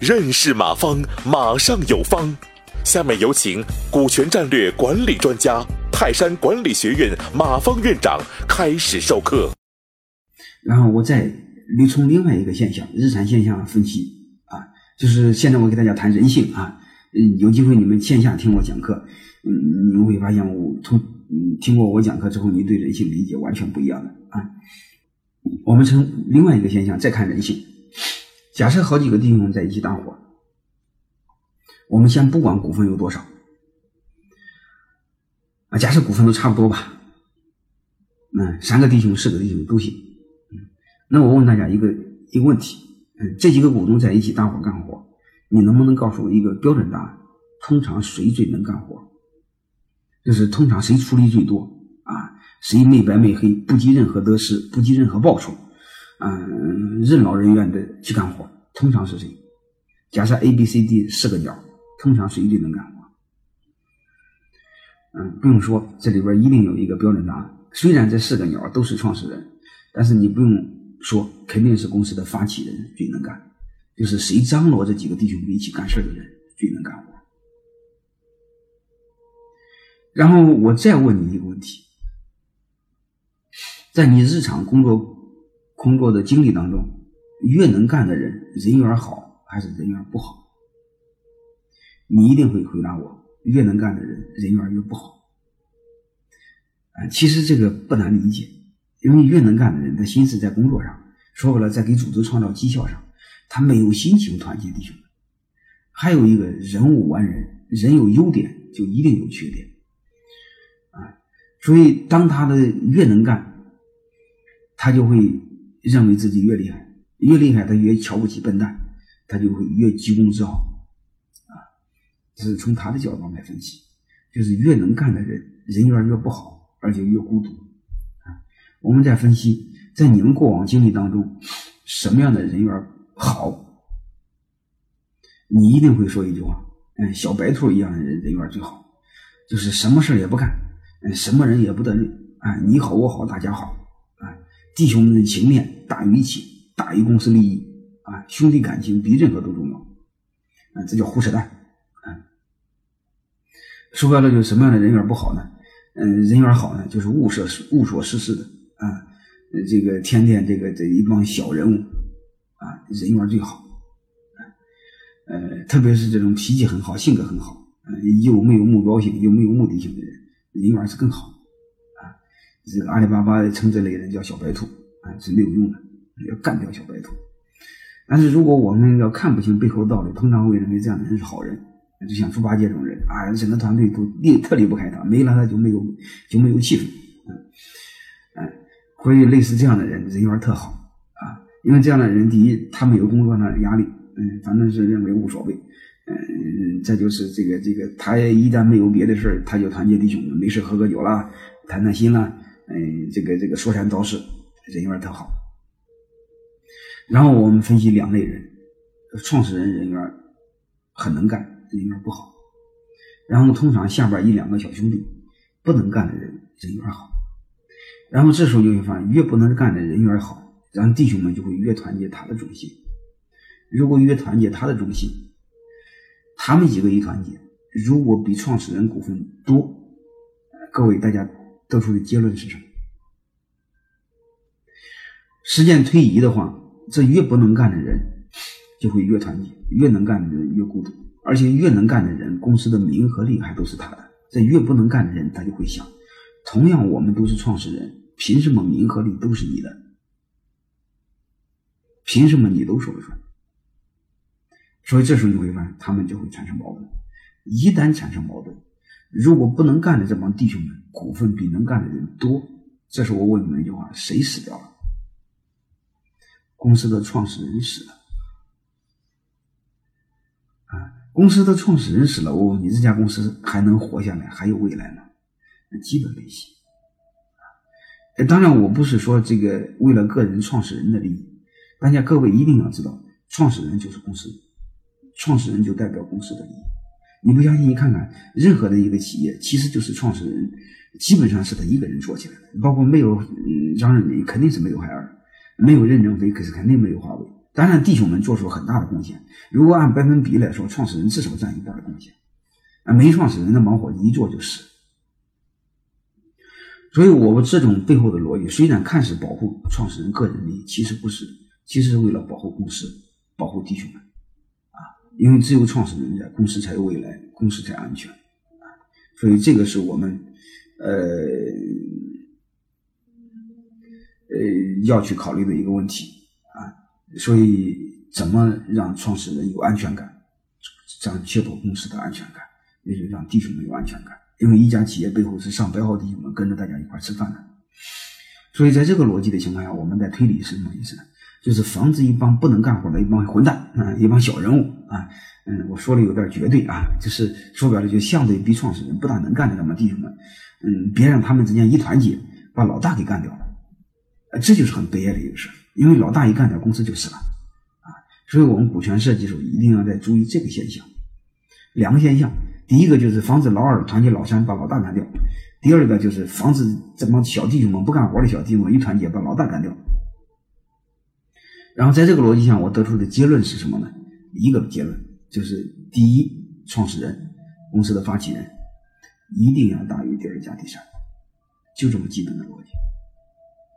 认识马方，马上有方。下面有请股权战略管理专家、泰山管理学院马方院长开始授课。然后我再从另外一个现象、日常现象分析啊，就是现在我给大家谈人性啊。嗯，有机会你们线下听我讲课，嗯，你会发现我从嗯听过我讲课之后，你对人性理解完全不一样的啊。我们从另外一个现象再看人性。假设好几个弟兄在一起搭伙，我们先不管股份有多少啊，假设股份都差不多吧，嗯，三个弟兄、四个弟兄都行，那我问大家一个一个问题，嗯，这几个股东在一起搭伙干活，你能不能告诉我一个标准答案？通常谁最能干活？就是通常谁出力最多啊？谁没白没黑，不计任何得失，不计任何报酬？嗯，任劳任怨的去干活，通常是谁？假设 A、B、C、D 四个鸟，通常谁最能干活？嗯，不用说，这里边一定有一个标准答案。虽然这四个鸟都是创始人，但是你不用说，肯定是公司的发起人最能干，就是谁张罗这几个弟兄一起干事的人最能干活。然后我再问你一个问题，在你日常工作。工作的经历当中，越能干的人人缘好还是人缘不好？你一定会回答我：越能干的人人缘越不好。啊，其实这个不难理解，因为越能干的人，他心思在工作上，说白了，在给组织创造绩效上，他没有心情团结弟兄们。还有一个人无完人，人有优点就一定有缺点。啊，所以当他的越能干，他就会。认为自己越厉害，越厉害，他越瞧不起笨蛋，他就会越居功自傲，啊，这是从他的角度来分析，就是越能干的人人缘越不好，而且越孤独，啊，我们再分析，在你们过往经历当中，什么样的人缘好，你一定会说一句话，嗯，小白兔一样的人人缘最好，就是什么事也不干，嗯，什么人也不得罪，啊，你好我好大家好。弟兄们的情面大于一切，大于公司利益啊！兄弟感情比任何都重要啊！这叫胡扯淡啊！说白了，就是什么样的人缘不好呢？嗯，人缘好呢，就是无所无所事事的啊！这个天天这个这一帮小人物啊，人缘最好啊！呃，特别是这种脾气很好、性格很好、嗯，又没有目标性又没有目的性的人，人缘是更好。这个阿里巴巴称这类人叫小白兔啊，是没有用的，要干掉小白兔。但是如果我们要看不清背后道理，通常会认为这样的人是好人，就像猪八戒这种人啊，整个团队都离特离不开他，没了他就没有就没有气氛，嗯嗯，关于类似这样的人，人缘特好啊，因为这样的人，第一他没有工作上的压力，嗯，反正是认为无所谓，嗯，再就是这个这个，他一旦没有别的事他就团结弟兄们，没事喝喝酒啦，谈谈心啦。嗯，这个这个说三道四，人缘特好。然后我们分析两类人，创始人人缘很能干，人缘不好。然后通常下边一两个小兄弟不能干的人人缘好。然后这时候就会发现，越不能干的人缘好，然后弟兄们就会越团结他的中心。如果越团结他的中心，他们几个一团结，如果比创始人股份多，各位大家。得出的结论是什么？时间推移的话，这越不能干的人就会越团结，越能干的人越孤独，而且越能干的人，公司的名和利还都是他的。这越不能干的人，他就会想：同样，我们都是创始人，凭什么名和利都是你的？凭什么你都说了算？所以这时候你会发现，他们就会产生矛盾。一旦产生矛盾，如果不能干的这帮弟兄们股份比能干的人多，这时候我问你们一句话：谁死掉了？公司的创始人死了啊！公司的创始人死了，我问你，这家公司还能活下来，还有未来吗？那基本没戏啊！当然，我不是说这个为了个人创始人的利益，大家各位一定要知道，创始人就是公司，创始人就代表公司的利益。你不相信？你看看任何的一个企业，其实就是创始人，基本上是他一个人做起来的。包括没有张仁敏，肯定是没有海尔。没有任正非，可是肯定没有华为。当然，弟兄们做出了很大的贡献。如果按百分比来说，创始人至少占一半的贡献。啊，没创始人的忙活一做就是。所以，我们这种背后的逻辑，虽然看似保护创始人个人利益，其实不是，其实是为了保护公司，保护弟兄们。因为只有创始人在，公司才有未来，公司才安全。啊，所以这个是我们，呃，呃，要去考虑的一个问题啊。所以，怎么让创始人有安全感？这样确保公司的安全感，也就让弟兄们有安全感。因为一家企业背后是上百号弟兄们跟着大家一块吃饭的。所以，在这个逻辑的情况下，我们在推理是什么意思呢？就是防止一帮不能干活的一帮混蛋啊，一帮小人物啊。嗯，我说的有点绝对啊，就是说白了，就相对比创始人不大能干的那么弟兄们，嗯，别让他们之间一团结，把老大给干掉了。这就是很悲哀的一个事。因为老大一干掉，公司就死了，啊，所以我们股权设计时候一定要再注意这个现象。两个现象，第一个就是防止老二团结老三把老大干掉；第二个就是防止这帮小弟兄们不干活的小弟兄们一团结把老大干掉。然后在这个逻辑下，我得出的结论是什么呢？一个结论就是：第一，创始人公司的发起人一定要大于第二家第三，就这么基本的逻辑。